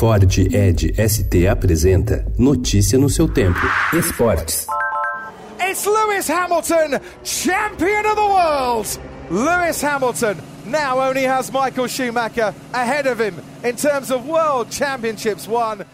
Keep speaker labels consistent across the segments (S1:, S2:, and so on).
S1: Ford Ed ST apresenta Notícia no seu tempo. Esportes.
S2: It's Lewis Hamilton, champion of the world. Lewis Hamilton now only has Michael Schumacher ahead of him in terms of world championships won.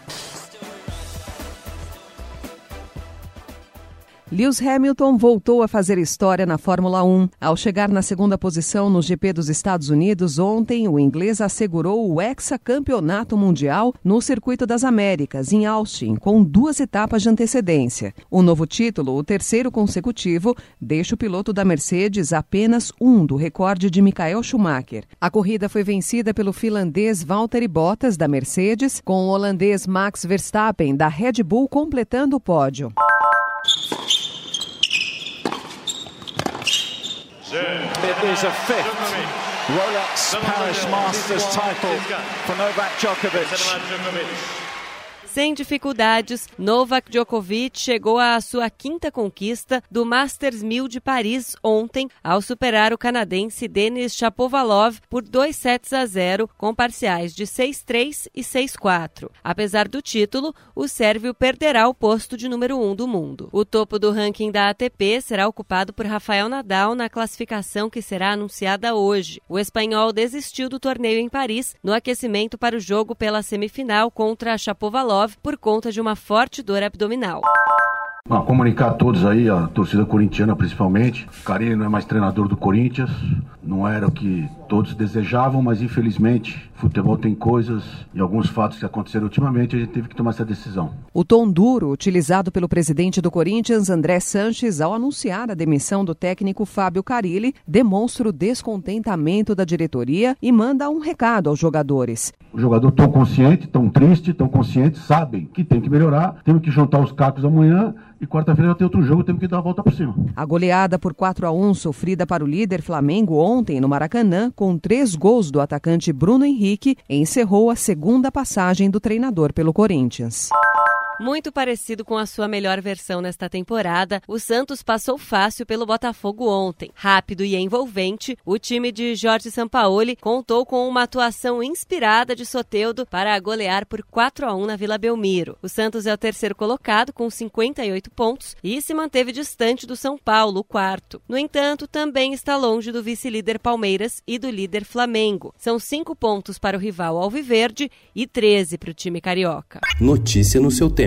S3: Lewis Hamilton voltou a fazer história na Fórmula 1. Ao chegar na segunda posição no GP dos Estados Unidos ontem, o inglês assegurou o hexacampeonato mundial no Circuito das Américas, em Austin, com duas etapas de antecedência. O novo título, o terceiro consecutivo, deixa o piloto da Mercedes apenas um do recorde de Michael Schumacher. A corrida foi vencida pelo finlandês Valtteri Bottas, da Mercedes, com o holandês Max Verstappen, da Red Bull, completando o pódio.
S4: It is a fifth Rolex Paris Masters title for Novak Djokovic.
S5: Sem dificuldades, Novak Djokovic chegou à sua quinta conquista do Masters 1000 de Paris ontem, ao superar o canadense Denis Shapovalov por 2 sets a 0, com parciais de 6-3 e 6-4. Apesar do título, o sérvio perderá o posto de número 1 um do mundo. O topo do ranking da ATP será ocupado por Rafael Nadal na classificação que será anunciada hoje. O espanhol desistiu do torneio em Paris no aquecimento para o jogo pela semifinal contra Shapovalov por conta de uma forte dor abdominal.
S6: Comunicar a todos aí, a torcida corintiana principalmente. Carilli não é mais treinador do Corinthians, não era o que todos desejavam, mas infelizmente futebol tem coisas e alguns fatos que aconteceram ultimamente, a gente teve que tomar essa decisão.
S3: O tom duro utilizado pelo presidente do Corinthians, André Sanches, ao anunciar a demissão do técnico Fábio Carilli, demonstra o descontentamento da diretoria e manda um recado aos jogadores.
S6: Os jogadores estão conscientes, estão tristes, estão conscientes, sabem que tem que melhorar, temos que juntar os cacos amanhã e quarta-feira ter outro jogo, temos que dar a volta por cima.
S3: A goleada por 4 a 1 sofrida para o líder Flamengo ontem no Maracanã, com três gols do atacante Bruno Henrique, encerrou a segunda passagem do treinador pelo Corinthians.
S5: Muito parecido com a sua melhor versão nesta temporada, o Santos passou fácil pelo Botafogo ontem. Rápido e envolvente, o time de Jorge Sampaoli contou com uma atuação inspirada de Soteudo para golear por 4 a 1 na Vila Belmiro. O Santos é o terceiro colocado com 58 pontos e se manteve distante do São Paulo, o quarto. No entanto, também está longe do vice-líder Palmeiras e do líder Flamengo. São cinco pontos para o rival Alviverde e 13 para o time carioca.
S1: Notícia no seu tempo